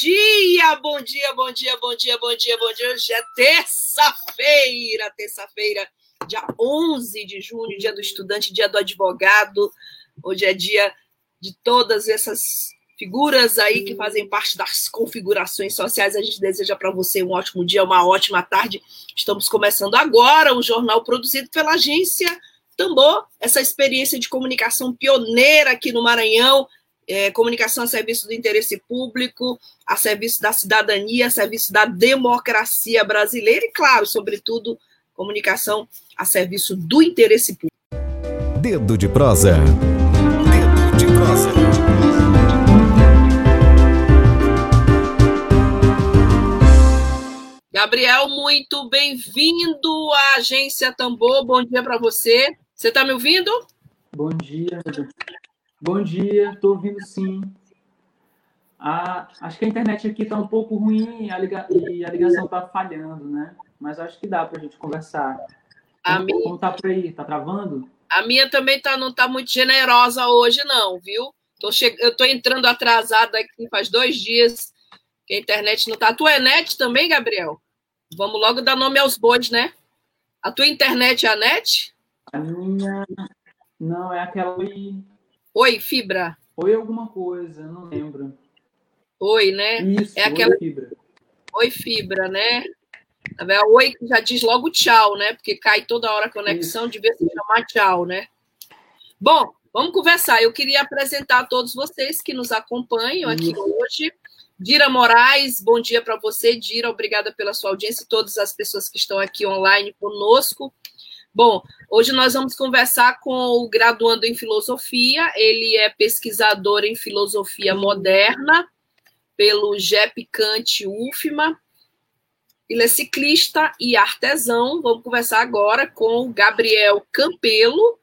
Dia, bom dia, bom dia, bom dia, bom dia, bom dia. Hoje é terça-feira, terça-feira, dia 11 de junho, dia do estudante, dia do advogado. Hoje é dia de todas essas figuras aí que fazem parte das configurações sociais. A gente deseja para você um ótimo dia, uma ótima tarde. Estamos começando agora o jornal produzido pela agência Tambor, essa experiência de comunicação pioneira aqui no Maranhão é, comunicação a serviço do interesse público, a serviço da cidadania, a serviço da democracia brasileira e, claro, sobretudo, comunicação a serviço do interesse público. Dedo de prosa. Dedo de prosa. Gabriel, muito bem-vindo à Agência Tambor. Bom dia para você. Você está me ouvindo? Bom dia. Bom dia, estou ouvindo sim. Ah, acho que a internet aqui está um pouco ruim a liga... e a ligação está falhando, né? Mas acho que dá para a gente conversar. A como, minha... tá por aí? Tá travando? A minha também tá, não está muito generosa hoje, não, viu? Tô che... Eu estou entrando atrasada aqui faz dois dias que a internet não está. A tua é net também, Gabriel? Vamos logo dar nome aos bois, né? A tua internet é a net? A minha. Não, é aquela. Oi, fibra. Oi, alguma coisa, não lembro. Oi, né? Isso, é aquela... oi, fibra. Oi, fibra, né? Oi já diz logo tchau, né? Porque cai toda hora a conexão, Isso. devia se chamar tchau, né? Bom, vamos conversar. Eu queria apresentar a todos vocês que nos acompanham aqui Isso. hoje. Dira Moraes, bom dia para você, Dira. Obrigada pela sua audiência e todas as pessoas que estão aqui online conosco. Bom, hoje nós vamos conversar com o graduando em filosofia. Ele é pesquisador em filosofia moderna pelo JEP Kant UFMA. Ele é ciclista e artesão. Vamos conversar agora com o Gabriel Campelo.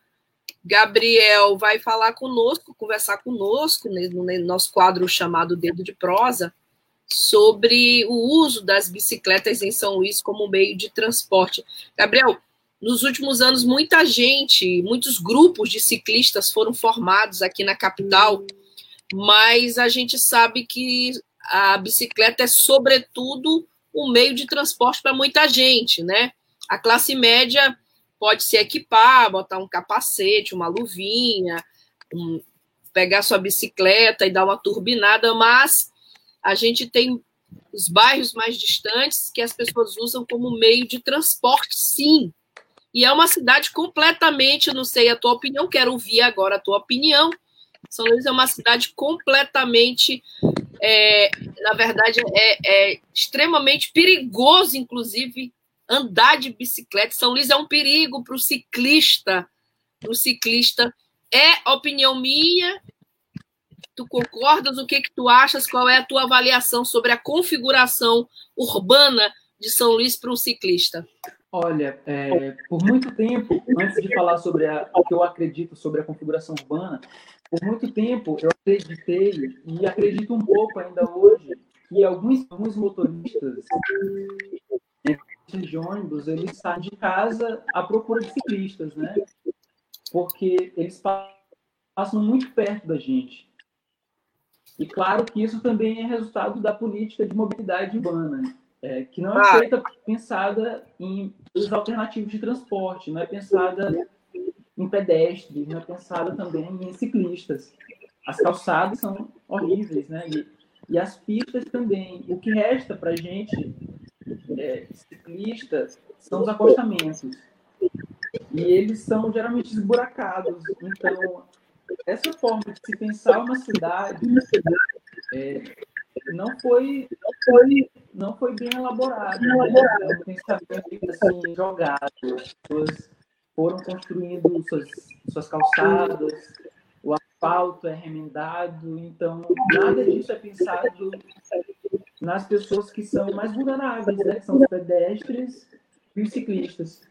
Gabriel vai falar conosco, conversar conosco no nosso quadro chamado Dedo de Prosa, sobre o uso das bicicletas em São Luís como meio de transporte. Gabriel, nos últimos anos, muita gente, muitos grupos de ciclistas foram formados aqui na capital, mas a gente sabe que a bicicleta é, sobretudo, um meio de transporte para muita gente, né? A classe média pode se equipar, botar um capacete, uma luvinha, um, pegar sua bicicleta e dar uma turbinada, mas a gente tem os bairros mais distantes que as pessoas usam como meio de transporte, sim. E é uma cidade completamente, não sei a tua opinião, quero ouvir agora a tua opinião. São Luís é uma cidade completamente, é, na verdade, é, é, extremamente perigoso, inclusive, andar de bicicleta. São Luís é um perigo para o ciclista. Para o ciclista. É opinião minha. Tu concordas? O que, que tu achas? Qual é a tua avaliação sobre a configuração urbana de São Luís para um ciclista? Olha, é, por muito tempo, antes de falar sobre a, o que eu acredito sobre a configuração urbana, por muito tempo eu acreditei e acredito um pouco ainda hoje que alguns, alguns motoristas de ônibus eles saem de casa à procura de ciclistas, né? Porque eles passam muito perto da gente. E claro que isso também é resultado da política de mobilidade urbana é, que não é ah. feita pensada em os alternativos de transporte, não é pensada em pedestres, não é pensada também em ciclistas. As calçadas são horríveis, né? E, e as pistas também. O que resta para a gente, é, ciclistas, são os acostamentos. E eles são geralmente esburacados. Então, essa forma de se pensar uma cidade é, não foi, não foi, não foi bem elaborado. Né? É um pensamento assim, jogado. As pessoas foram construindo suas, suas calçadas, o asfalto é remendado, então nada disso é pensado nas pessoas que são mais vulneráveis, né? que são os pedestres e os ciclistas.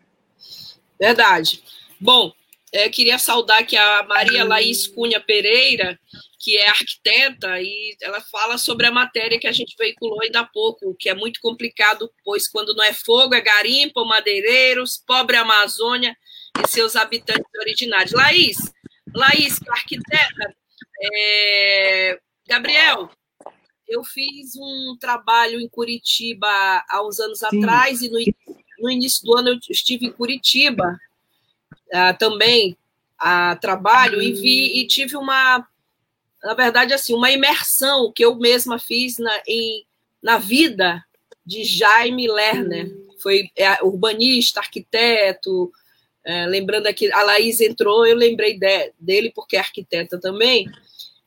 Verdade. Bom, é, queria saudar aqui a Maria Laís Cunha Pereira, que é arquiteta, e ela fala sobre a matéria que a gente veiculou ainda há pouco, que é muito complicado, pois quando não é fogo, é garimpo, madeireiros, pobre Amazônia e seus habitantes originários. Laís, Laís, arquiteta, é... Gabriel, eu fiz um trabalho em Curitiba há uns anos Sim. atrás, e no, no início do ano eu estive em Curitiba, uh, também a trabalho e vi e tive uma na verdade assim uma imersão que eu mesma fiz na, em, na vida de Jaime Lerner. Foi é, urbanista arquiteto é, lembrando aqui a Laís entrou eu lembrei de, dele porque é arquiteta também.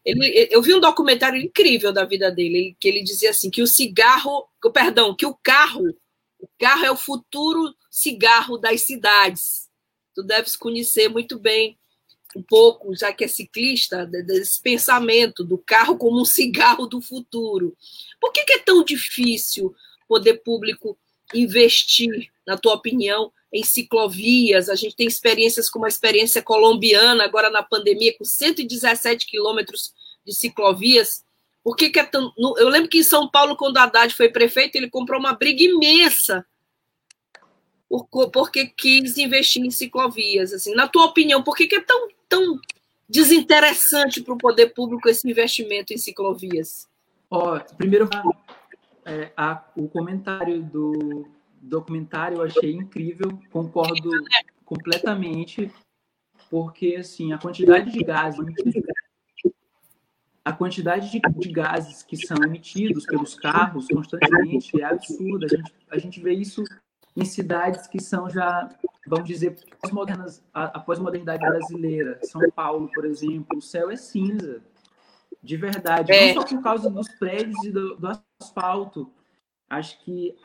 Ele, eu vi um documentário incrível da vida dele que ele dizia assim que o cigarro perdão que o carro o carro é o futuro cigarro das cidades tu deves conhecer muito bem um pouco, já que é ciclista, desse pensamento do carro como um cigarro do futuro. Por que, que é tão difícil o poder público investir, na tua opinião, em ciclovias? A gente tem experiências como a experiência colombiana, agora na pandemia, com 117 quilômetros de ciclovias. Por que, que é tão. Eu lembro que em São Paulo, quando Haddad foi prefeito, ele comprou uma briga imensa porque quis investir em ciclovias. Assim, na tua opinião, por que, que é tão, tão desinteressante para o poder público esse investimento em ciclovias? Ó, primeiro, é, a, o comentário do documentário eu achei incrível, concordo completamente, porque assim a quantidade de gases a quantidade de, de, gases que são emitidos pelos carros constantemente é absurda. A gente, a gente vê isso em cidades que são já, vamos dizer, pós-modernas, a, pós-modernidade brasileira. São Paulo, por exemplo, o céu é cinza, de verdade. É. Não só por causa dos prédios e do, do asfalto. Acho que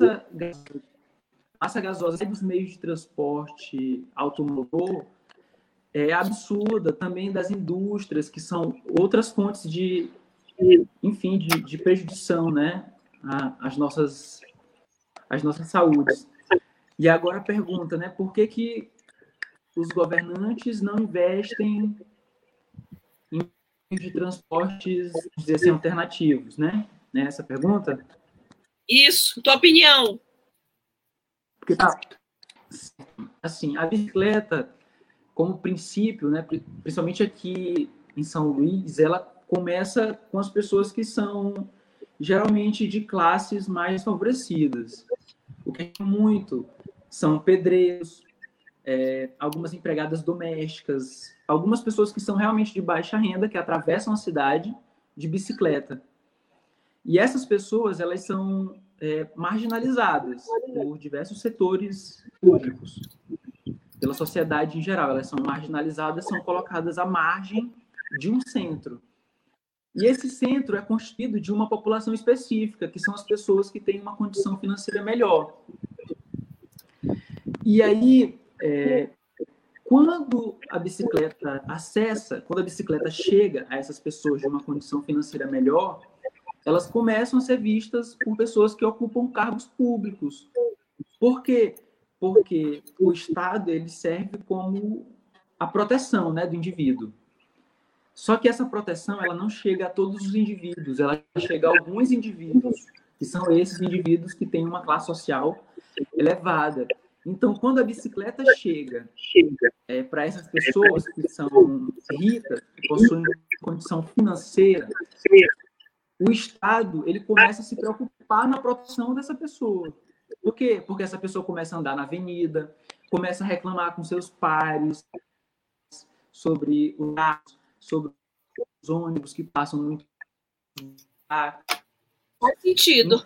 a massa gasosa dos meios de transporte automotor é absurda também das indústrias, que são outras fontes de, enfim, de, de prejudição, né? As nossas as nossas saúdes. E agora a pergunta, né? Por que, que os governantes não investem em de transportes, dizer assim, alternativos, né? Essa pergunta? Isso, tua opinião. Porque tá, assim, a bicicleta, como princípio, né, principalmente aqui em São Luís, ela começa com as pessoas que são geralmente de classes mais favorecidas. O que é muito são pedreiros, é, algumas empregadas domésticas, algumas pessoas que são realmente de baixa renda, que atravessam a cidade de bicicleta. E essas pessoas, elas são é, marginalizadas por diversos setores públicos, pela sociedade em geral. Elas são marginalizadas, são colocadas à margem de um centro. E esse centro é constituído de uma população específica, que são as pessoas que têm uma condição financeira melhor. E aí, é, quando a bicicleta acessa, quando a bicicleta chega a essas pessoas de uma condição financeira melhor, elas começam a ser vistas por pessoas que ocupam cargos públicos. Por quê? Porque o Estado ele serve como a proteção né, do indivíduo. Só que essa proteção ela não chega a todos os indivíduos, ela chega a alguns indivíduos, que são esses indivíduos que têm uma classe social elevada. Então, quando a bicicleta chega é, para essas pessoas que são ricas, que possuem condição financeira, o Estado ele começa a se preocupar na proteção dessa pessoa. Por quê? Porque essa pessoa começa a andar na avenida, começa a reclamar com seus pares sobre o sobre os ônibus que passam muito. Faz sentido.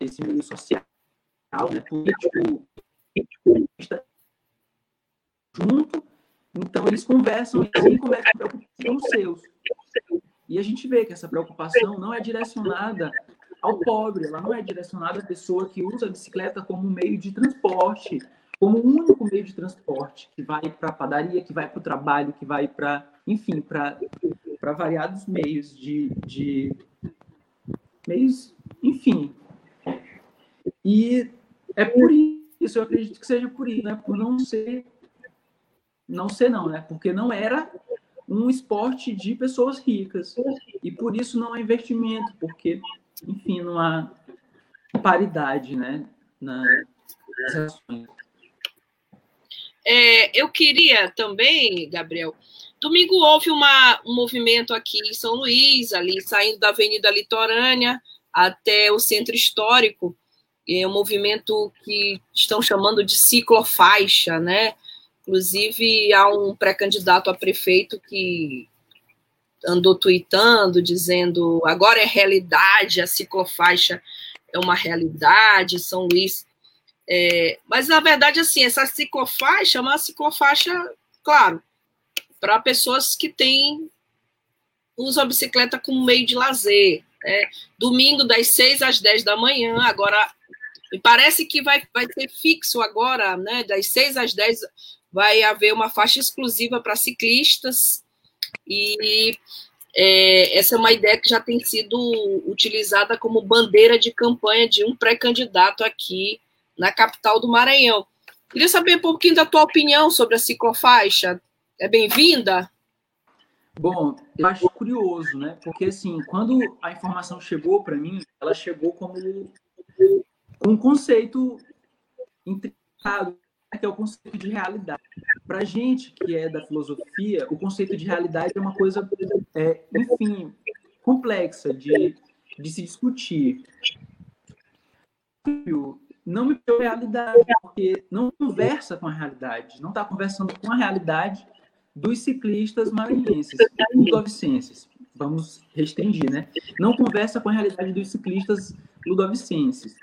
Esse meio social, né, político, junto, então eles conversam e a preocupar com os seus. E a gente vê que essa preocupação não é direcionada ao pobre, ela não é direcionada à pessoa que usa a bicicleta como meio de transporte, como o único meio de transporte que vai para a padaria, que vai para o trabalho, que vai para enfim, para variados meios de, de meios, enfim. E É por isso, eu acredito que seja por isso, né? Por não ser. Não ser, não, né? Porque não era um esporte de pessoas ricas. E por isso não há investimento, porque, enfim, não há paridade, né? Nas ações. É, eu queria também, Gabriel, domingo houve uma, um movimento aqui em São Luís, ali saindo da Avenida Litorânea até o Centro Histórico, é um movimento que estão chamando de ciclofaixa, né? Inclusive, há um pré-candidato a prefeito que andou tweetando, dizendo agora é realidade, a ciclofaixa é uma realidade, São Luís. É, mas, na verdade, assim, essa ciclofaixa é uma ciclofaixa, claro, para pessoas que têm usam a bicicleta como meio de lazer. Né? Domingo, das 6 às 10 da manhã, agora parece que vai, vai ser fixo agora, né? Das 6 às 10 vai haver uma faixa exclusiva para ciclistas. E é, essa é uma ideia que já tem sido utilizada como bandeira de campanha de um pré-candidato aqui na capital do Maranhão. Queria saber um pouquinho da tua opinião sobre a ciclofaixa. É bem-vinda? Bom, eu acho curioso, né? Porque assim, quando a informação chegou para mim, ela chegou como um conceito intricado, que é o conceito de realidade. Para a gente que é da filosofia, o conceito de realidade é uma coisa, é, enfim, complexa de, de se discutir. Não me deu realidade, porque não conversa com a realidade, não está conversando com a realidade dos ciclistas maranhenses, ludovicenses. Vamos restringir, né? Não conversa com a realidade dos ciclistas ludovicenses.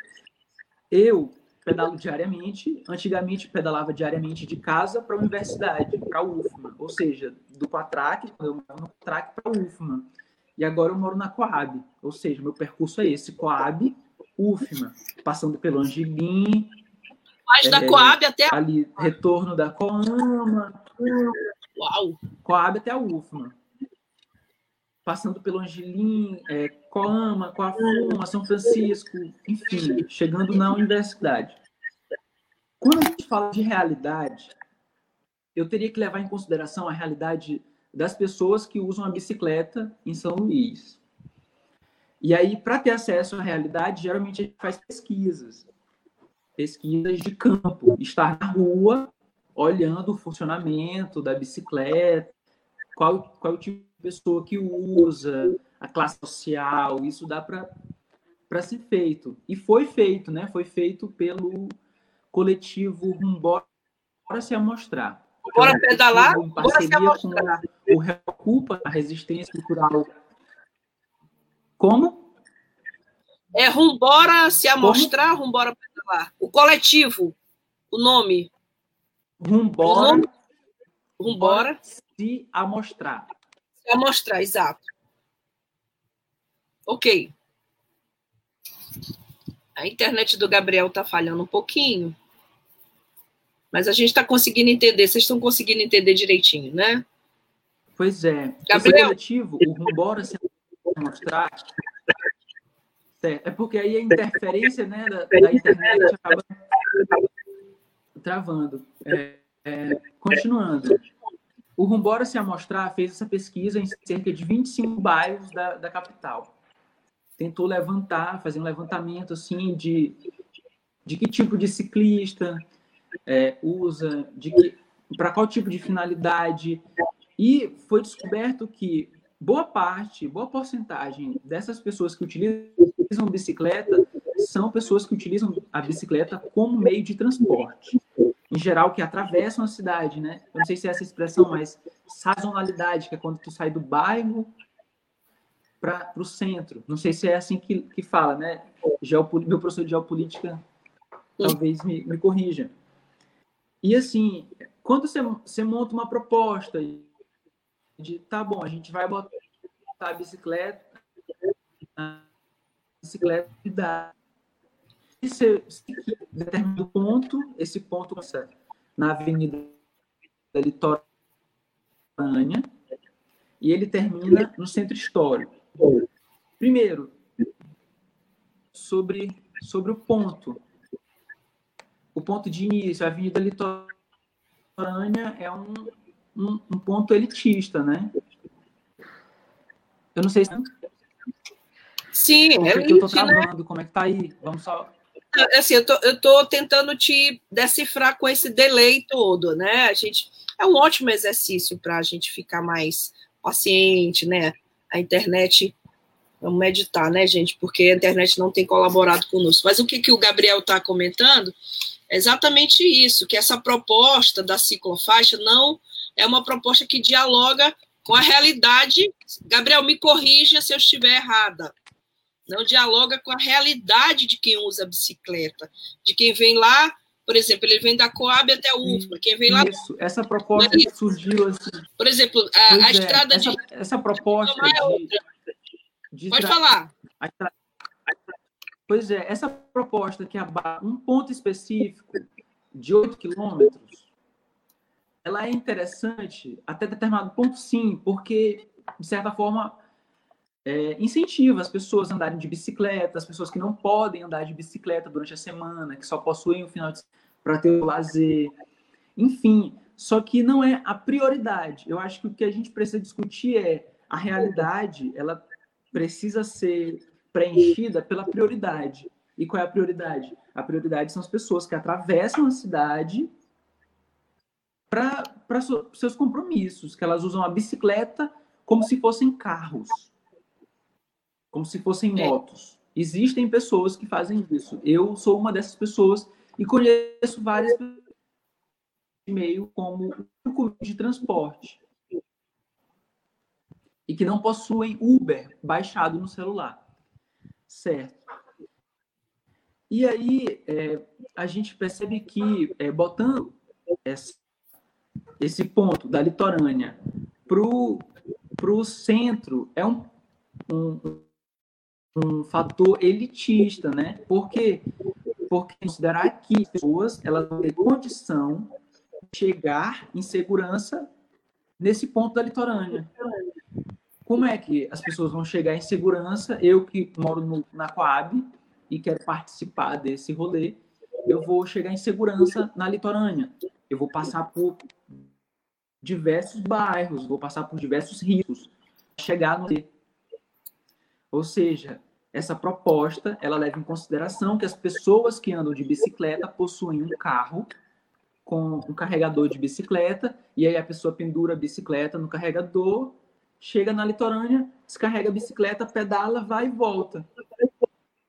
Eu pedalo diariamente, antigamente pedalava diariamente de casa para a universidade, para a UFMA, ou seja, do Quatrac, eu moro no Quatrac para a UFMA. E agora eu moro na Coab, ou seja, meu percurso é esse, Coab, UFMA, passando pelo Angelim. Mas é, da Coab até ali retorno da Coama. Uau. Coab até a UFMA passando pelo Angelim, é, Coama, Coafuma, São Francisco, enfim, chegando na universidade. Quando a gente fala de realidade, eu teria que levar em consideração a realidade das pessoas que usam a bicicleta em São Luís. E aí, para ter acesso à realidade, geralmente a gente faz pesquisas. Pesquisas de campo, estar na rua, olhando o funcionamento da bicicleta, qual, qual é o tipo pessoa que usa, a classe social, isso dá para ser feito. E foi feito, né? Foi feito pelo coletivo Rumbora se amostrar. Bora é um pedalar, bora se amostrar. o Reocupa, a resistência cultural. Como? É Rumbora se amostrar, Como? Rumbora pedalar. O coletivo, o nome. Rumbora. Rumbora se amostrar. Para mostrar, exato. Ok. A internet do Gabriel está falhando um pouquinho. Mas a gente está conseguindo entender. Vocês estão conseguindo entender direitinho, né? Pois é. Gabriel. o Rumbora se mostrar. É porque aí a interferência né, da, da internet acaba travando. É, é, continuando. O Rumbora Se Amostrar fez essa pesquisa em cerca de 25 bairros da, da capital. Tentou levantar, fazer um levantamento assim de, de que tipo de ciclista é, usa, de para qual tipo de finalidade. E foi descoberto que boa parte, boa porcentagem dessas pessoas que utilizam bicicleta são pessoas que utilizam a bicicleta como meio de transporte em geral, que atravessam a cidade, né? Eu não sei se é essa expressão, mas sazonalidade, que é quando tu sai do bairro para o centro. Não sei se é assim que, que fala, né? Geopol... Meu professor de geopolítica talvez me, me corrija. E assim, quando você, você monta uma proposta de, tá bom, a gente vai botar a bicicleta, a bicicleta dá se, determinado ponto, esse ponto começa na Avenida Litorânea e ele termina no Centro Histórico. Primeiro, sobre, sobre o ponto. o ponto de início, a Avenida Litorânea é um, um, um ponto elitista, né? Eu não sei se... Sim, é elite, eu tô né? travando, né? como é que tá aí? Vamos só... Assim, eu tô, eu tô tentando te decifrar com esse delay todo, né? A gente... É um ótimo exercício para a gente ficar mais paciente, né? A internet Vamos meditar, né, gente? Porque a internet não tem colaborado conosco. Mas o que, que o Gabriel está comentando é exatamente isso: que essa proposta da ciclofaixa não é uma proposta que dialoga com a realidade. Gabriel, me corrija se eu estiver errada. Não dialoga com a realidade de quem usa a bicicleta, de quem vem lá, por exemplo, ele vem da Coab até o UFMA, quem vem lá. Isso, essa proposta é surgiu assim. Por exemplo, a, a é, estrada essa, de. Essa proposta. É de Pode falar. Pois é, essa proposta que abarca um ponto específico de 8 quilômetros, ela é interessante até determinado ponto, sim, porque, de certa forma, é, incentiva as pessoas a andarem de bicicleta, as pessoas que não podem andar de bicicleta durante a semana, que só possuem o final de para ter o lazer, enfim. Só que não é a prioridade. Eu acho que o que a gente precisa discutir é a realidade, ela precisa ser preenchida pela prioridade. E qual é a prioridade? A prioridade são as pessoas que atravessam a cidade para seus compromissos, que elas usam a bicicleta como se fossem carros, como se fossem é. motos. Existem pessoas que fazem isso. Eu sou uma dessas pessoas e conheço várias meio como de transporte e que não possuem Uber baixado no celular. Certo. E aí é, a gente percebe que é, botando esse, esse ponto da litorânea para o centro é um, um, um fator elitista, né? Porque porque considerar que as pessoas elas vão ter condição de chegar em segurança nesse ponto da litorânea. Como é que as pessoas vão chegar em segurança? Eu que moro no, na Coab e quero participar desse rolê, eu vou chegar em segurança na litorânea. Eu vou passar por diversos bairros, vou passar por diversos riscos, chegar no ou seja, essa proposta ela leva em consideração que as pessoas que andam de bicicleta possuem um carro com um carregador de bicicleta e aí a pessoa pendura a bicicleta no carregador chega na litorânea, descarrega a bicicleta, pedala, vai e volta.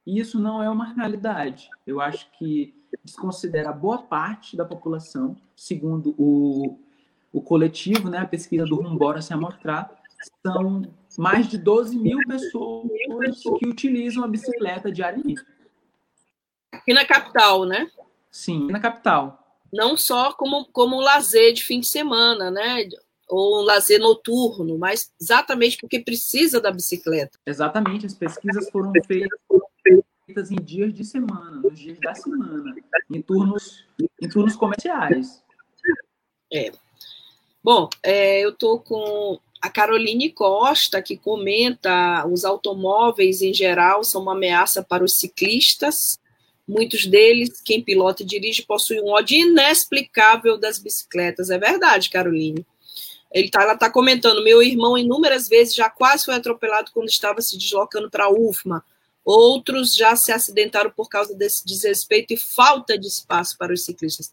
E isso não é uma realidade. Eu acho que desconsidera boa parte da população, segundo o, o coletivo, né, a pesquisa do Rumbora se amostrar, são mais de 12 mil pessoas que utilizam a bicicleta diariamente. Aqui na capital, né? Sim, na capital. Não só como, como lazer de fim de semana, né? ou um lazer noturno, mas exatamente porque precisa da bicicleta. Exatamente, as pesquisas foram feitas em dias de semana, nos dias da semana, em turnos, em turnos comerciais. É. Bom, é, eu estou com a Caroline Costa, que comenta os automóveis em geral são uma ameaça para os ciclistas. Muitos deles, quem pilota e dirige, possuem um ódio inexplicável das bicicletas. É verdade, Caroline. Ele tá, ela está comentando: meu irmão, inúmeras vezes, já quase foi atropelado quando estava se deslocando para a UFMA. Outros já se acidentaram por causa desse desrespeito e falta de espaço para os ciclistas.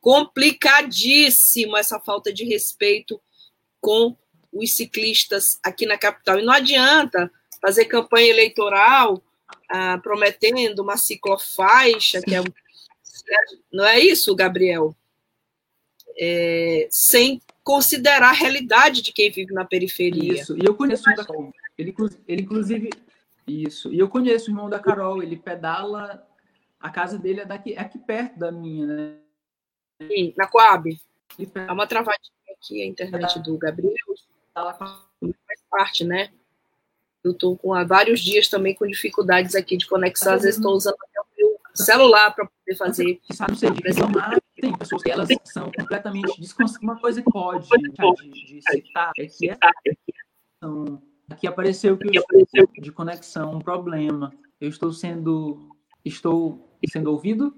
Complicadíssimo essa falta de respeito com os ciclistas aqui na capital. E não adianta fazer campanha eleitoral ah, prometendo uma ciclofaixa, que é. Não é isso, Gabriel? É, sem considerar a realidade de quem vive na periferia. Isso, e eu conheço o da Carol. Ele, ele, inclusive, isso. E eu conheço o irmão da Carol, ele pedala. A casa dele é daqui, é aqui perto da minha, né? Sim, na Coab. Há uma travadinha aqui, a internet do Gabriel. Faz parte, né? Eu estou com há vários dias também com dificuldades aqui de conexão. Às vezes estou usando o meu celular para poder fazer. Sabe, sei, tem pessoas que elas são completamente desconstruídas. Uma coisa que pode de, de citar é que essa questão aqui apareceu que eu de conexão um problema. Eu estou sendo estou sendo ouvido?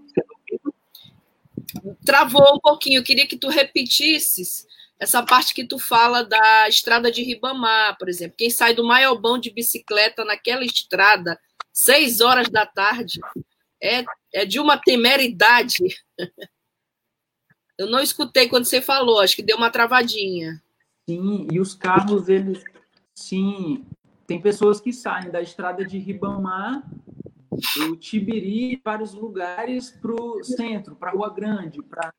travou um pouquinho. Eu queria que tu repetisses essa parte que tu fala da estrada de Ribamar, por exemplo. Quem sai do Maiobão de bicicleta naquela estrada, seis horas da tarde, é, é de uma temeridade. Eu não escutei quando você falou, acho que deu uma travadinha. Sim, e os carros, eles. Sim, tem pessoas que saem da estrada de Ribamar, do Tibiri, para os lugares para o centro, para a Rua Grande, para.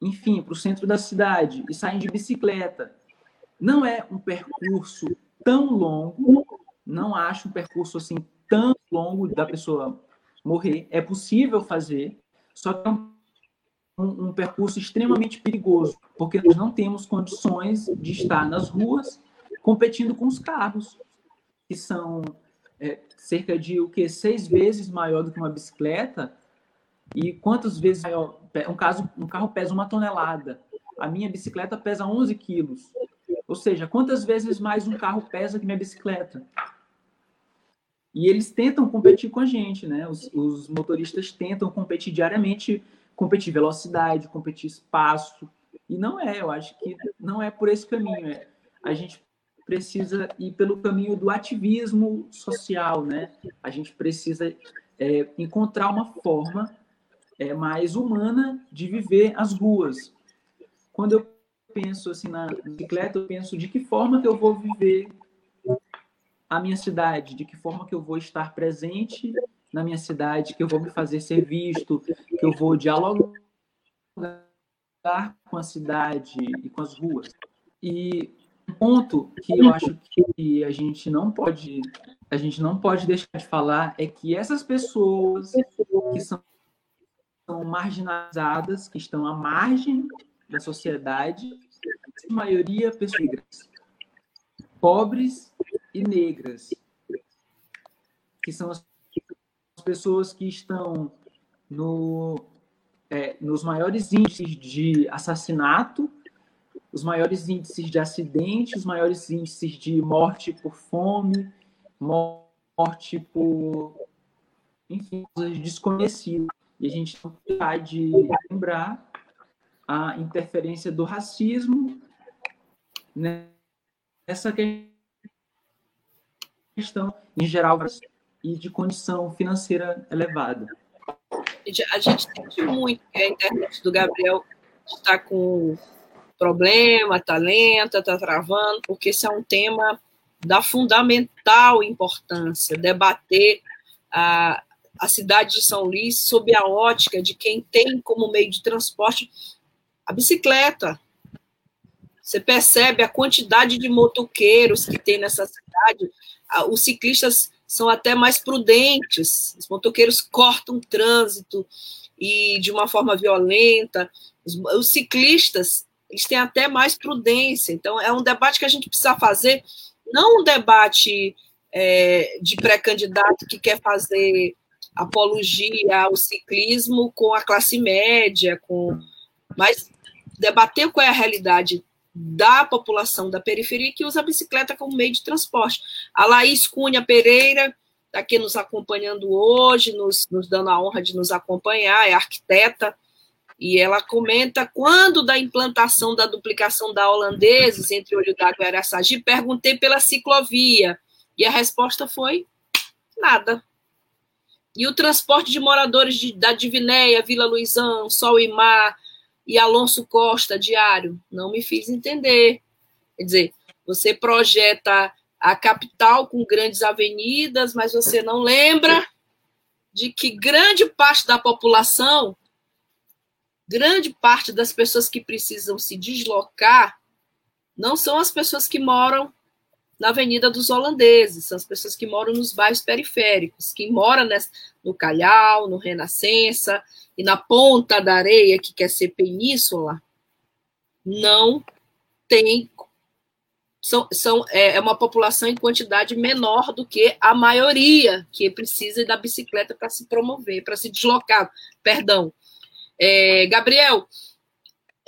Enfim, para o centro da cidade, e saem de bicicleta. Não é um percurso tão longo, não acho um percurso assim tão longo da pessoa morrer. É possível fazer, só que é um um, um, percurso extremamente perigoso, porque nós não temos condições de estar nas ruas competindo com os carros, que são é, cerca de o que seis vezes maior do que uma bicicleta. E quantas vezes maior? Um, caso, um carro pesa uma tonelada. A minha bicicleta pesa 11 quilos. Ou seja, quantas vezes mais um carro pesa que minha bicicleta? E eles tentam competir com a gente, né? Os, os motoristas tentam competir diariamente competir velocidade, competir espaço. E não é, eu acho que não é por esse caminho. É, a gente precisa ir pelo caminho do ativismo social, né? A gente precisa é, encontrar uma forma é, mais humana de viver as ruas. Quando eu penso assim na bicicleta, eu penso de que forma que eu vou viver a minha cidade, de que forma que eu vou estar presente na minha cidade, que eu vou me fazer ser visto, que eu vou dialogar com a cidade e com as ruas. E um ponto que eu acho que a gente não pode a gente não pode deixar de falar é que essas pessoas que são, são marginalizadas, que estão à margem da sociedade, a maioria pessoas negras, pobres e negras, que são as pessoas que estão no, é, nos maiores índices de assassinato, os maiores índices de acidente, os maiores índices de morte por fome, morte por, enfim, desconhecidas. E a gente não pode lembrar a interferência do racismo nessa questão, em geral, e de condição financeira elevada. A gente sente muito que a internet do Gabriel está com problema, está lenta, está travando, porque esse é um tema da fundamental importância, debater a, a cidade de São Luís sob a ótica de quem tem como meio de transporte a bicicleta. Você percebe a quantidade de motoqueiros que tem nessa cidade, os ciclistas são até mais prudentes. Os motoqueiros cortam o trânsito e de uma forma violenta. Os, os, ciclistas eles têm até mais prudência. Então é um debate que a gente precisa fazer, não um debate é, de pré-candidato que quer fazer apologia ao ciclismo com a classe média, com mas debater qual é a realidade da população da periferia que usa a bicicleta como meio de transporte. A Laís Cunha Pereira está aqui nos acompanhando hoje, nos, nos dando a honra de nos acompanhar, é arquiteta, e ela comenta quando da implantação da duplicação da holandeses entre Olho d'Água e Araçagi, perguntei pela ciclovia, e a resposta foi nada. E o transporte de moradores de, da Divinéia, Vila Luizão, Sol e Mar, e Alonso Costa, diário, não me fiz entender. Quer dizer, você projeta a capital com grandes avenidas, mas você não lembra de que grande parte da população, grande parte das pessoas que precisam se deslocar, não são as pessoas que moram na Avenida dos Holandeses, são as pessoas que moram nos bairros periféricos, quem mora nessa, no Calhau, no Renascença e na Ponta da Areia, que quer ser península, não tem. São, são, é, é uma população em quantidade menor do que a maioria que precisa da bicicleta para se promover, para se deslocar. Perdão. É, Gabriel,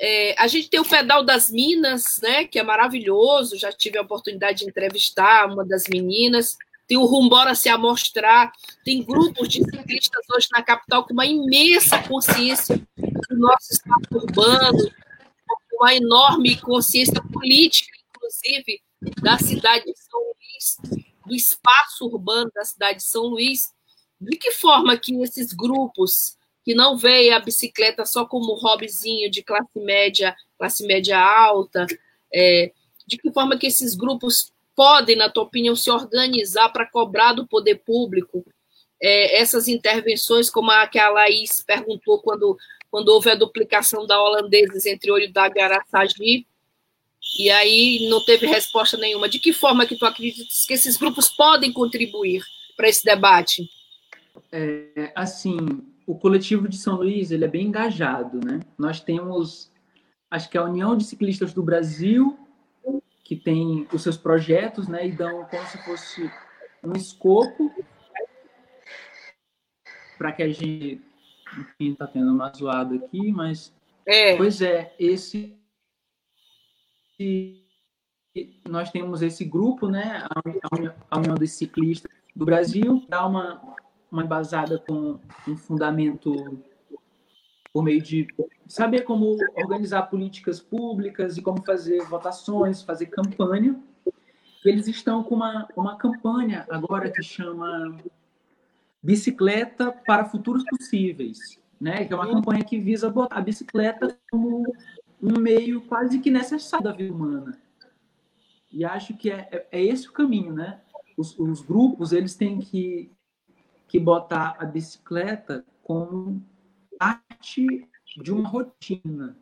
é, a gente tem o Pedal das Minas, né, que é maravilhoso. Já tive a oportunidade de entrevistar uma das meninas. tem o Rumbora se amostrar, tem grupos de ciclistas hoje na capital com uma imensa consciência do nosso espaço urbano, uma enorme consciência política, inclusive, da cidade de São Luís, do espaço urbano da cidade de São Luís. De que forma que esses grupos que não veem a bicicleta só como hobbyzinho de classe média, classe média alta, é, de que forma que esses grupos podem, na tua opinião, se organizar para cobrar do poder público é, essas intervenções, como a que a Laís perguntou quando, quando houve a duplicação da holandeses entre Olho da Garaçagi, e aí não teve resposta nenhuma. De que forma que tu acreditas que esses grupos podem contribuir para esse debate? É, assim, o coletivo de São Luís ele é bem engajado, né? Nós temos, acho que a União de Ciclistas do Brasil, que tem os seus projetos, né? E dão como se fosse um escopo para que a gente, enfim, está tendo uma zoada aqui, mas é. pois é, esse nós temos esse grupo, né, a União dos Ciclistas do Brasil, dá uma, uma embasada com um fundamento por meio de saber como organizar políticas públicas e como fazer votações, fazer campanha. Eles estão com uma, uma campanha agora que chama Bicicleta para Futuros Possíveis, né? que é uma campanha que visa botar a bicicleta como um meio quase que necessário da vida humana. E acho que é, é, é esse o caminho, né? Os, os, grupos, eles têm que, que botar a bicicleta como parte de uma rotina.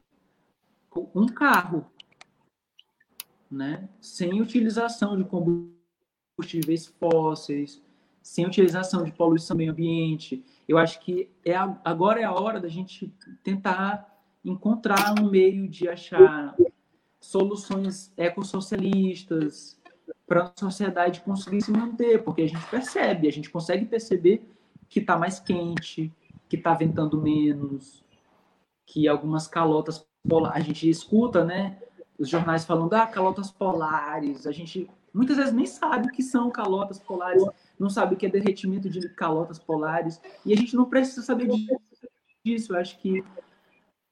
Um carro, né? Sem utilização de combustíveis fósseis, sem utilização de poluição do meio ambiente. Eu acho que é, agora é a hora da gente tentar encontrar um meio de achar soluções ecossocialistas para a sociedade conseguir se manter, porque a gente percebe, a gente consegue perceber que está mais quente, que está ventando menos, que algumas calotas polares, a gente escuta, né, os jornais falando, ah, calotas polares, a gente muitas vezes nem sabe o que são calotas polares, não sabe o que é derretimento de calotas polares, e a gente não precisa saber disso, eu acho que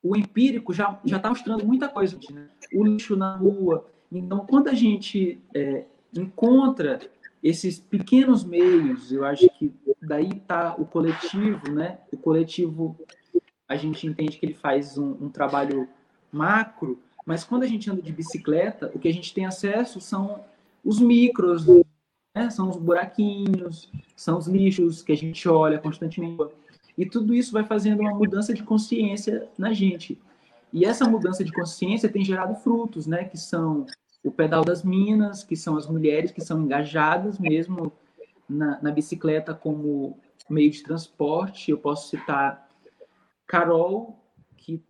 o empírico já está mostrando muita coisa, né? o lixo na rua. Então, quando a gente é, encontra esses pequenos meios, eu acho que daí está o coletivo, né? O coletivo, a gente entende que ele faz um, um trabalho macro, mas quando a gente anda de bicicleta, o que a gente tem acesso são os micros, né? são os buraquinhos, são os lixos que a gente olha constantemente e tudo isso vai fazendo uma mudança de consciência na gente. E essa mudança de consciência tem gerado frutos, né? Que são o pedal das minas, que são as mulheres que são engajadas mesmo na, na bicicleta como meio de transporte. Eu posso citar Carol, que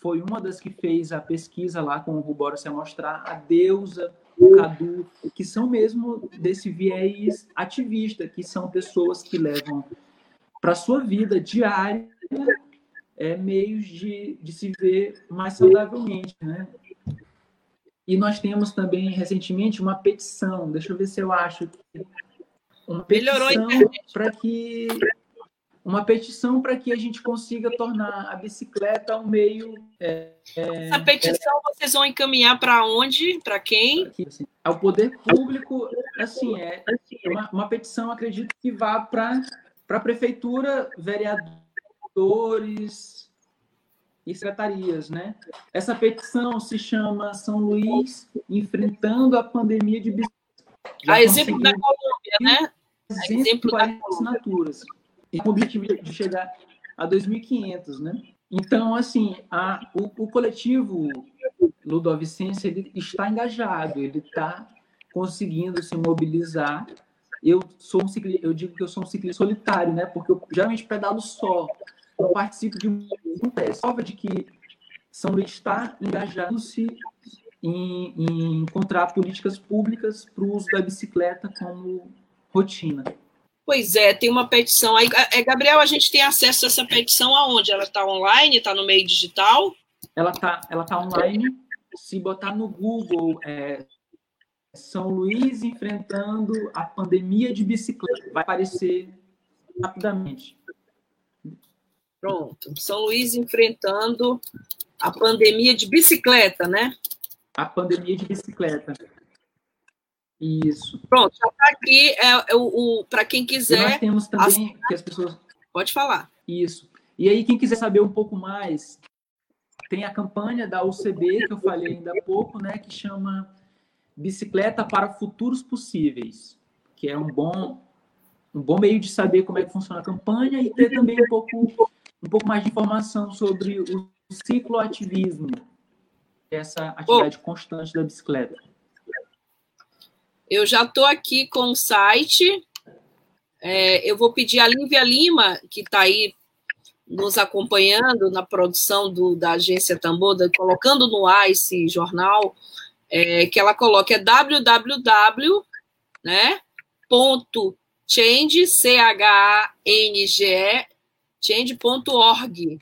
foi uma das que fez a pesquisa lá com o Rubora se mostrar, a Deusa, o Cadu, que são mesmo desse viés ativista, que são pessoas que levam para sua vida diária é, meios de, de se ver mais saudavelmente, né? E nós temos também recentemente uma petição, deixa eu ver se eu acho uma petição para que uma petição para que a gente consiga tornar a bicicleta um meio. É, é, Essa petição é, vocês vão encaminhar para onde? Para quem? Assim, ao poder público, assim, é uma, uma petição, acredito que vá para para a prefeitura, vereadores e secretarias, né? Essa petição se chama São Luís enfrentando a pandemia de A exemplo da Colômbia, né? A exemplo da assinaturas. E com o objetivo de chegar a 2.500, né? Então, assim, a, o, o coletivo Ludovicense ele está engajado, ele está conseguindo se mobilizar eu sou um ciclista, eu digo que eu sou um ciclista solitário, né? Porque eu geralmente pedalo só. Eu participo de um teste. Prova de que São Luís está engajando-se em, em, encontrar políticas públicas para o uso da bicicleta como rotina. Pois é, tem uma petição aí. É, Gabriel, a gente tem acesso a essa petição aonde? Ela está online? Está no meio digital? Ela está ela tá online. Se botar no Google é, São Luís enfrentando a pandemia de bicicleta. Vai aparecer rapidamente. Pronto. São Luís enfrentando a pandemia de bicicleta, né? A pandemia de bicicleta. Isso. Pronto, já está aqui é, é, o, o para quem quiser. E nós temos também as... que as pessoas. Pode falar. Isso. E aí, quem quiser saber um pouco mais, tem a campanha da UCB, que eu falei ainda há pouco, né, que chama Bicicleta para Futuros Possíveis, que é um bom, um bom meio de saber como é que funciona a campanha e ter também um pouco, um pouco mais de informação sobre o cicloativismo, essa atividade constante da bicicleta. Eu já estou aqui com o site. É, eu vou pedir a Lívia Lima, que está aí nos acompanhando na produção do, da agência Tambor, colocando no ar esse jornal, é, que ela coloque é www, né, ponto change, C-H-A-N-G-E, change.org,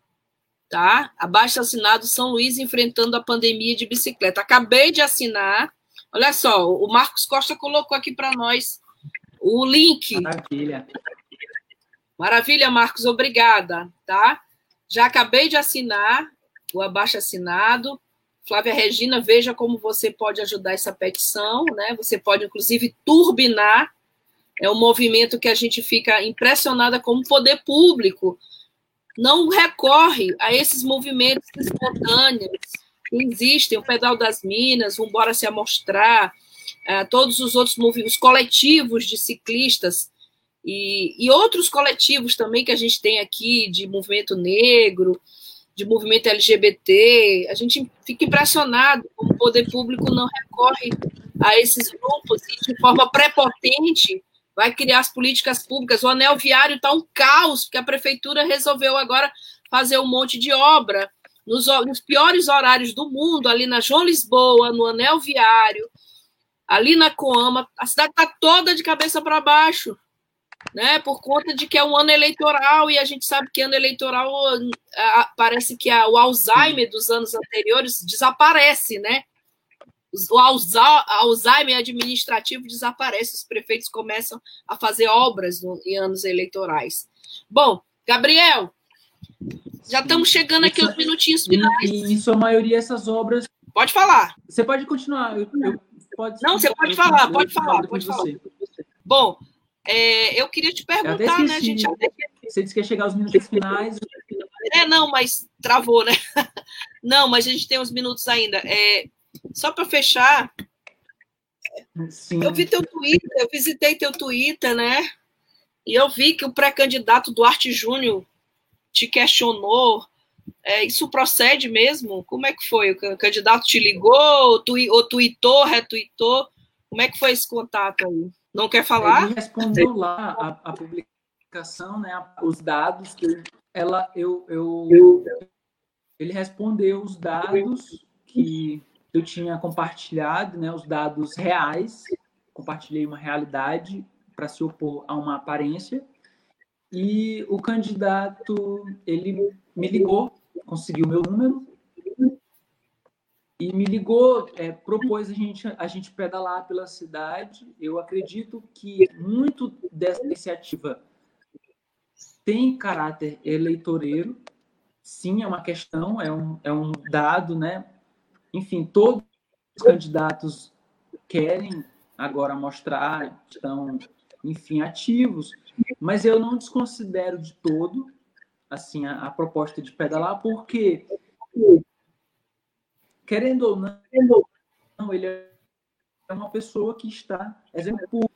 tá? Abaixo assinado São Luís enfrentando a pandemia de bicicleta. Acabei de assinar, Olha só, o Marcos Costa colocou aqui para nós o link. Maravilha. Maravilha, Marcos, obrigada, tá? Já acabei de assinar o abaixo assinado. Flávia Regina, veja como você pode ajudar essa petição, né? Você pode, inclusive, turbinar. É um movimento que a gente fica impressionada como o poder público não recorre a esses movimentos espontâneos, existem, o Pedal das Minas, o Bora Se Amostrar, uh, todos os outros movimentos, coletivos de ciclistas e, e outros coletivos também que a gente tem aqui, de movimento negro, de movimento LGBT, a gente fica impressionado como o poder público não recorre a esses grupos e de forma prepotente vai criar as políticas públicas. O anel viário está um caos, porque a prefeitura resolveu agora fazer um monte de obra nos, nos piores horários do mundo, ali na João Lisboa, no Anel Viário, ali na Coama, a cidade está toda de cabeça para baixo, né? Por conta de que é um ano eleitoral e a gente sabe que ano eleitoral a, parece que a, o Alzheimer dos anos anteriores desaparece, né? O Alzheimer administrativo desaparece, os prefeitos começam a fazer obras em anos eleitorais. Bom, Gabriel, já estamos chegando aqui aos minutinhos finais. E, em sua maioria, essas obras. Pode falar. Você pode continuar. Eu, eu, pode, Não, você pode falar, pode falar, pode falar. Bom, é, eu queria te perguntar, né? A gente até... Você disse que ia chegar aos minutos finais. É, não, mas travou, né? Não, mas a gente tem uns minutos ainda. É, só para fechar, Sim. eu vi teu Twitter, eu visitei teu Twitter, né? E eu vi que o pré-candidato Duarte Júnior te questionou? É, isso procede mesmo? Como é que foi? O candidato te ligou, tui, ou tweetou, retweetou? Como é que foi esse contato aí? Não quer falar? Ele respondeu lá a, a publicação, né, os dados que ela, eu, eu, ele respondeu os dados que eu tinha compartilhado, né, os dados reais, compartilhei uma realidade para se opor a uma aparência e o candidato, ele me ligou, conseguiu meu número e me ligou, é, propôs a gente, a gente pedalar pela cidade. Eu acredito que muito dessa iniciativa tem caráter eleitoreiro. Sim, é uma questão, é um, é um dado, né? Enfim, todos os candidatos querem agora mostrar, estão, enfim, ativos. Mas eu não desconsidero de todo assim a, a proposta de pedalar, porque querendo ou não, ele é uma pessoa que está exemplo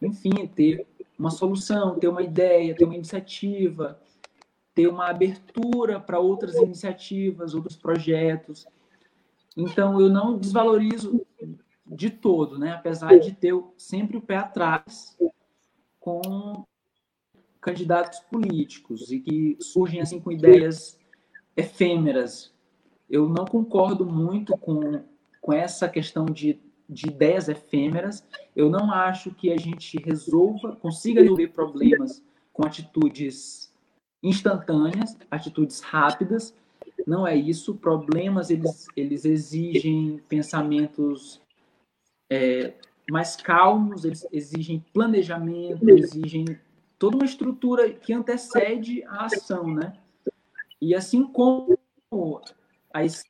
enfim, ter uma solução, ter uma ideia, ter uma iniciativa, ter uma abertura para outras iniciativas, outros projetos. Então, eu não desvalorizo de todo, né? apesar de ter sempre o pé atrás com candidatos políticos e que surgem assim com ideias efêmeras. Eu não concordo muito com, com essa questão de, de ideias efêmeras. Eu não acho que a gente resolva, consiga resolver problemas com atitudes instantâneas, atitudes rápidas. Não é isso. Problemas eles, eles exigem pensamentos é, mais calmos, eles exigem planejamento, exigem toda uma estrutura que antecede a ação, né? E assim como as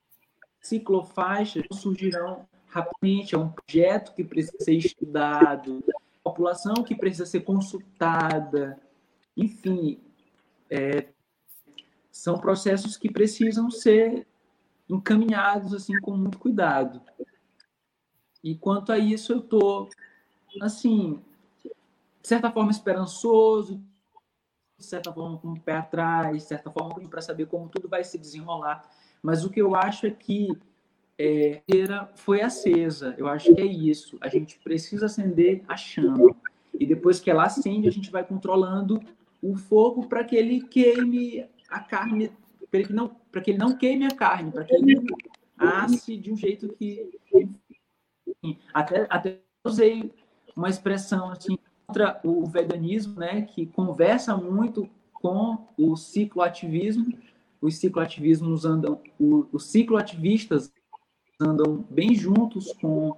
ciclofaixas surgirão rapidamente, é um projeto que precisa ser estudado, população que precisa ser consultada, enfim, é, são processos que precisam ser encaminhados assim com muito cuidado. E quanto a isso, eu estou, assim, de certa forma esperançoso, de certa forma com o pé atrás, de certa forma para saber como tudo vai se desenrolar. Mas o que eu acho é que é, foi acesa. Eu acho que é isso. A gente precisa acender a chama. E depois que ela acende, a gente vai controlando o fogo para que ele queime a carne, para que não, que ele não queime a carne, para que ele asse de um jeito que até até usei uma expressão assim contra o veganismo, né, que conversa muito com o cicloativismo. Os cicloativismos andam, os cicloativistas andam bem juntos com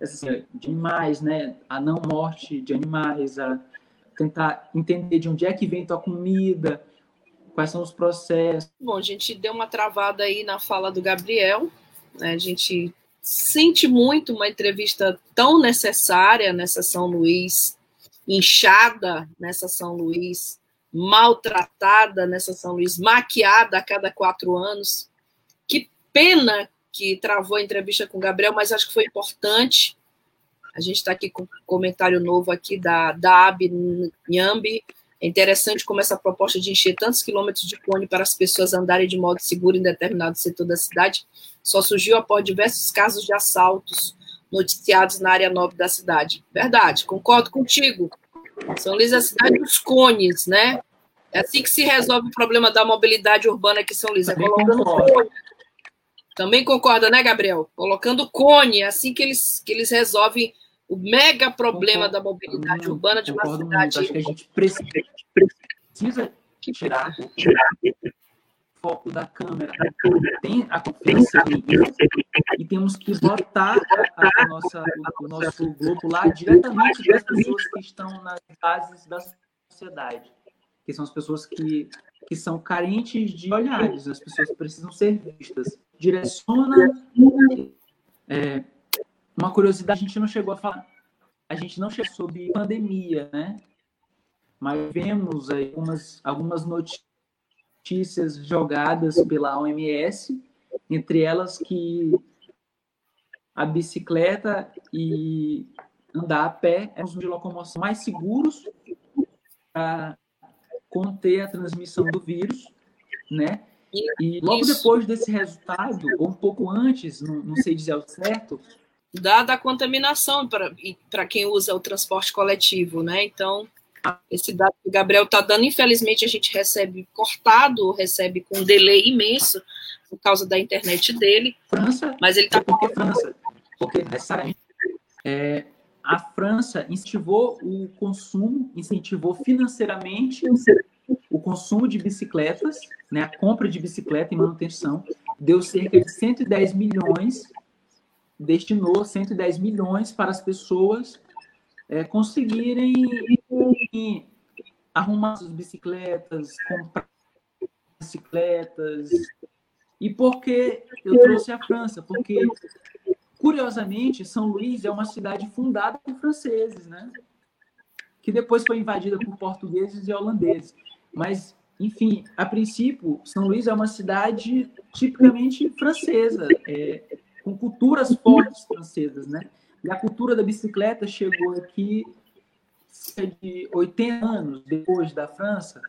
assim, de animais, né? A não morte de animais, a tentar entender de onde é que vem tua comida, quais são os processos. Bom, a gente deu uma travada aí na fala do Gabriel, né? A gente sente muito uma entrevista tão necessária nessa São Luís, inchada nessa São Luís, maltratada nessa São Luís, maquiada a cada quatro anos. Que pena que travou a entrevista com o Gabriel, mas acho que foi importante. A gente está aqui com um comentário novo aqui da, da Ab Nhambi. É interessante como essa proposta de encher tantos quilômetros de cone para as pessoas andarem de modo seguro em determinado setor da cidade só surgiu após diversos casos de assaltos noticiados na área nobre da cidade. Verdade, concordo contigo. São Luís é a cidade dos cones, né? É assim que se resolve o problema da mobilidade urbana aqui em São Luís, é colocando cone. Também concorda, né, Gabriel? Colocando cone, é assim que eles, que eles resolvem o mega problema da mobilidade urbana de uma cidade. Muito. Acho que a gente precisa, precisa tirar, tirar o foco da câmera. Tem a confiança e temos que botar a, a nossa, o, o nosso grupo lá diretamente das pessoas que estão nas bases da sociedade, que são as pessoas que, que são carentes de olhares, as pessoas precisam ser vistas direciona. É, uma curiosidade, a gente não chegou a falar, a gente não chegou sobre pandemia, né? Mas vemos aí algumas, algumas notícias jogadas pela OMS, entre elas que a bicicleta e andar a pé é um de locomoção mais seguros para conter a transmissão do vírus, né? E logo Isso. depois desse resultado, ou um pouco antes, não, não sei dizer ao certo. Dada a contaminação para quem usa o transporte coletivo, né? Então, esse dado que o Gabriel está dando, infelizmente, a gente recebe cortado, recebe com um delay imenso por causa da internet dele. França, mas ele está por que França? Porque necessariamente é, a França incentivou o consumo, incentivou financeiramente o consumo de bicicletas, né, a compra de bicicleta e manutenção, deu cerca de 110 milhões, destinou 110 milhões para as pessoas é, conseguirem arrumar suas bicicletas, comprar bicicletas. E por que eu trouxe a França? Porque, curiosamente, São Luís é uma cidade fundada por franceses, né? que depois foi invadida por portugueses e holandeses. Mas, enfim, a princípio, São Luís é uma cidade tipicamente francesa, é, com culturas fortes francesas, né? E a cultura da bicicleta chegou aqui de 80 anos depois da França,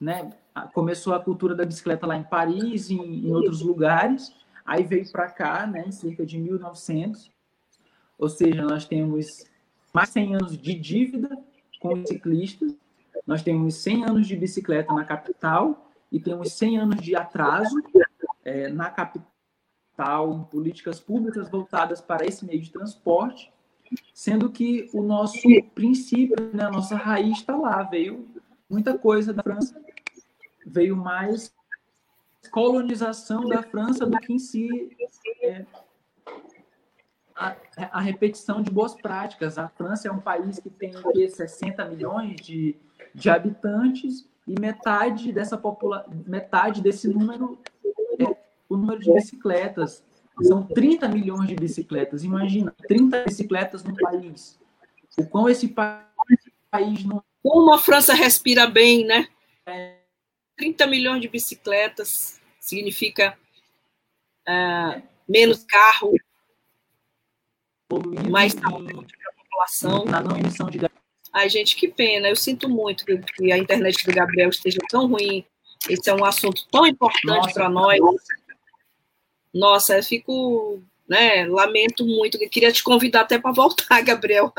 né? Começou a cultura da bicicleta lá em Paris, em, em outros lugares, aí veio para cá, né, em cerca de 1900. Ou seja, nós temos mais de 100 anos de dívida com ciclistas nós temos 100 anos de bicicleta na capital e temos 100 anos de atraso é, na capital políticas públicas voltadas para esse meio de transporte, sendo que o nosso princípio, né, a nossa raiz está lá. Veio muita coisa da França, veio mais colonização da França do que em si é, a, a, repetição de boas práticas. A França é um país que tem que, 60 milhões de, de habitantes e metade dessa popula metade desse número o número de bicicletas. São 30 milhões de bicicletas. Imagina, 30 bicicletas no país. O quão esse país não. Como a França respira bem, né? 30 milhões de bicicletas significa uh, menos carro, mais saúde para a população. Não emissão de Ai, gente, que pena. Eu sinto muito que, que, a internet do Gabriel esteja tão ruim. Esse é um assunto tão importante para nós. Nossa, eu fico, né, lamento muito. Eu queria te convidar até para voltar, Gabriel,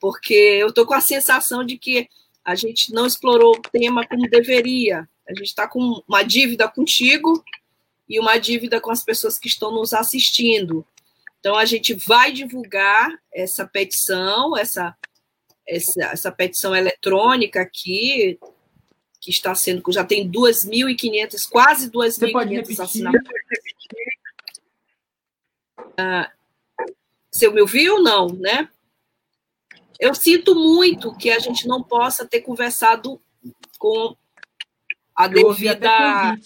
porque eu estou com a sensação de que a gente não explorou o tema como deveria. A gente está com uma dívida contigo e uma dívida com as pessoas que estão nos assistindo. Então, a gente vai divulgar essa petição, essa, essa, essa petição eletrônica aqui, que está sendo, já tem 2.500, quase 2.500 assinaturas. Ah, você me ouviu? Não, né? Eu sinto muito que a gente não possa ter conversado com a devida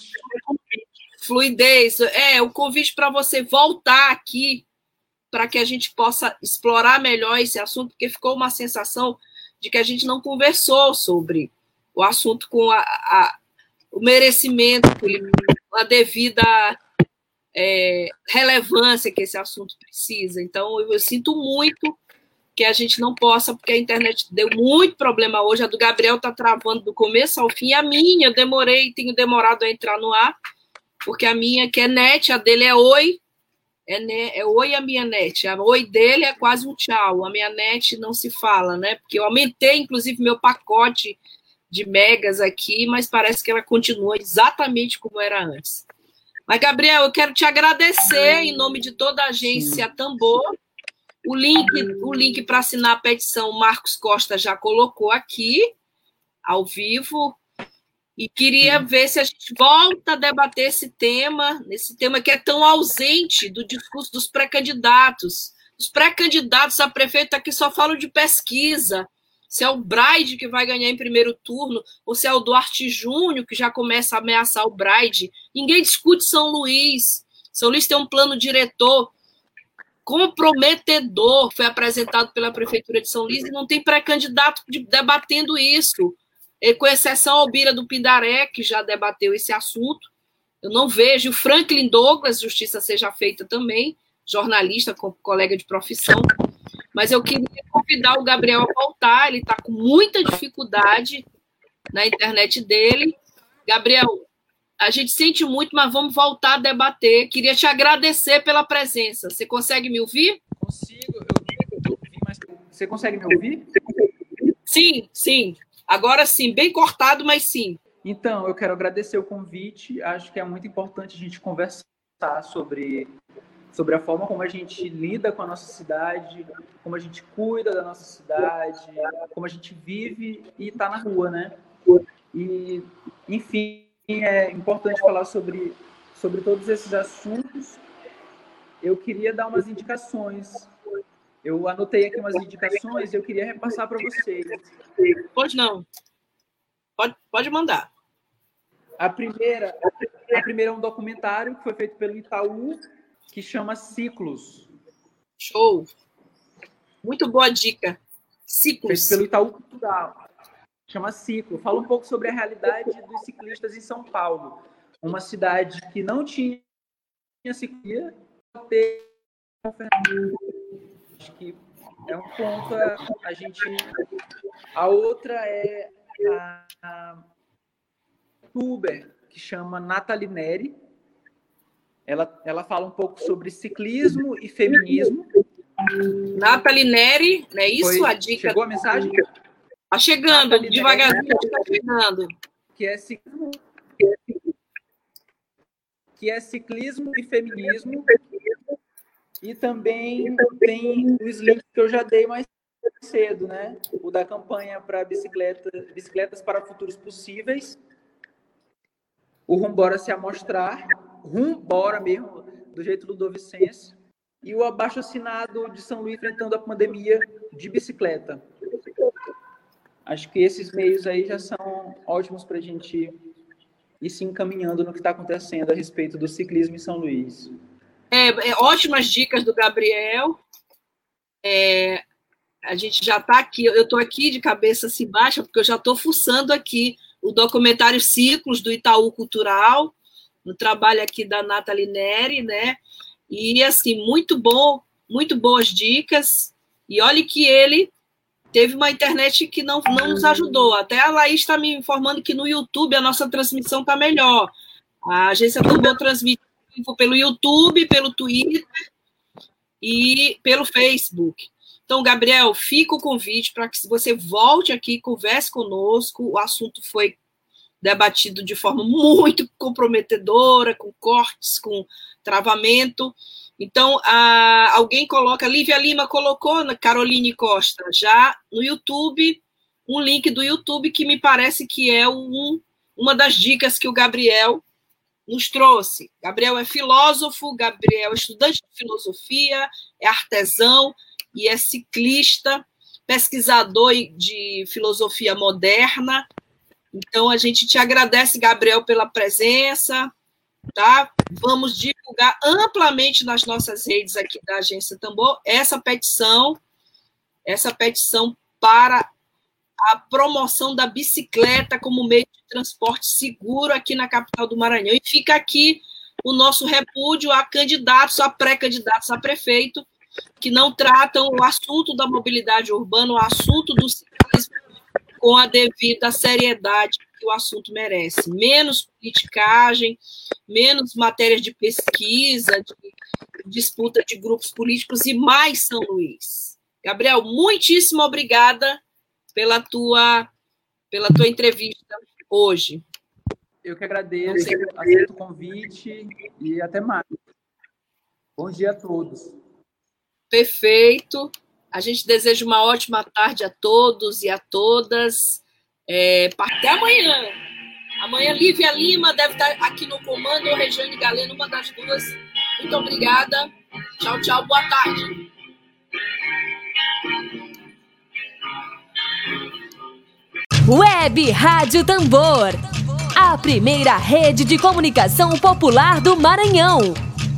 fluidez. É, o convite para você voltar aqui para que a gente possa explorar melhor esse assunto, porque ficou uma sensação de que a gente não conversou sobre o assunto com a, a, o merecimento, a devida é, relevância que esse assunto precisa. Então, eu, eu, sinto muito que a gente não possa, porque a internet deu muito problema hoje. A do Gabriel está travando do começo ao fim. A minha, eu demorei, tenho demorado a entrar no ar, porque a minha, que é net, a dele é oi, é, é oi a minha net. A oi dele é quase um tchau. A minha net não se fala, né? Porque eu aumentei, inclusive, meu pacote de megas aqui, mas parece que ela continua exatamente como era antes. Mas, Gabriel, eu quero te agradecer em nome de toda a agência Tambor. O link, o link para assinar a petição, o Marcos Costa já colocou aqui, ao vivo. E queria ver se a gente volta a debater esse tema, esse tema que é tão ausente do discurso dos pré-candidatos. Os pré-candidatos a prefeito aqui só falam de pesquisa. Se é o Braide que vai ganhar em primeiro turno, ou se é o Duarte Júnior que já começa a ameaçar o Braide. Ninguém discute São Luís. São Luís tem um plano diretor comprometedor, foi apresentado pela Prefeitura de São Luís, e não tem pré-candidato debatendo isso com exceção ao Bira do Pindaré, que já debateu esse assunto. Eu não vejo o Franklin Douglas, justiça seja feita também, jornalista, colega de profissão. Mas eu queria convidar o Gabriel a voltar, ele está com muita dificuldade na internet dele. Gabriel, a gente sente muito, mas vamos voltar a debater. Queria te agradecer pela presença. Você consegue me ouvir? Consigo, eu ouvi, mas você consegue me ouvir? Sim, sim. Agora sim, bem cortado, mas sim. Então, eu quero agradecer o convite. Acho que é muito importante a gente conversar sobre, sobre a forma como a gente lida com a nossa cidade, como a gente cuida da nossa cidade, como a gente vive e está na rua, né? E, enfim, é importante falar sobre, sobre todos esses assuntos. Eu queria dar umas indicações eu anotei aqui umas indicações e eu queria repassar para vocês. Pode não. Pode, pode mandar. A primeira, a primeira é um documentário que foi feito pelo Itaú, que chama Ciclos. Show. Muito boa dica. Ciclos. Pelo Itaú Cultural. Chama Ciclo. Fala um pouco sobre a realidade dos ciclistas em São Paulo. Uma cidade que não tinha ciclovia, ter Acho que é um ponto a, a gente. A outra é a, a Uber, que chama Nathalie Neri. Ela, ela fala um pouco sobre ciclismo e feminismo. Nathalie Neri, não é isso Foi, a dica? Chegou a mensagem? Está chegando, Nathalie devagarzinho está chegando. Que é ciclismo, que é ciclismo e feminismo e também tem os links que eu já dei mais cedo, né? O da campanha para bicicleta, bicicletas para futuros possíveis. O Rumbora se amostrar, Rumbora mesmo, do jeito Ludovicense. e o abaixo assinado de São Luís enfrentando a pandemia de bicicleta. Acho que esses meios aí já são ótimos para a gente ir se encaminhando no que está acontecendo a respeito do ciclismo em São Luís. É, é ótimas dicas do Gabriel. É, a gente já está aqui, eu estou aqui de cabeça assim baixa, porque eu já estou fuçando aqui o documentário Ciclos do Itaú Cultural, no trabalho aqui da Nathalie Neri, né? E assim, muito bom, muito boas dicas. E olhe que ele teve uma internet que não, não nos ajudou. Até a Laís está me informando que no YouTube a nossa transmissão está melhor. A agência Turbou transmite pelo YouTube, pelo Twitter e pelo Facebook. Então, Gabriel, fica o convite para que você volte aqui, converse conosco. O assunto foi debatido de forma muito comprometedora, com cortes, com travamento. Então, a, alguém coloca, Lívia Lima colocou na Caroline Costa, já no YouTube, um link do YouTube que me parece que é um, uma das dicas que o Gabriel nos trouxe. Gabriel é filósofo, Gabriel é estudante de filosofia, é artesão e é ciclista, pesquisador de filosofia moderna. Então, a gente te agradece, Gabriel, pela presença, tá? Vamos divulgar amplamente nas nossas redes aqui da Agência Tambor essa petição, essa petição para a promoção da bicicleta como meio de transporte seguro aqui na capital do Maranhão. E fica aqui o nosso repúdio a candidatos, a pré-candidatos a prefeito, que não tratam o assunto da mobilidade urbana, o assunto do ciclismo, com a devida seriedade que o assunto merece. Menos politicagem, menos matérias de pesquisa, de disputa de grupos políticos e mais São Luís. Gabriel, muitíssimo obrigada pela tua, pela tua entrevista hoje. Eu que agradeço, aceito o convite e até mais. Bom dia a todos. Perfeito. A gente deseja uma ótima tarde a todos e a todas. É, até amanhã. Amanhã, Lívia Lima deve estar aqui no comando, ou Regiane Galeno, uma das duas. Muito obrigada. Tchau, tchau. Boa tarde. Web Rádio Tambor. A primeira rede de comunicação popular do Maranhão.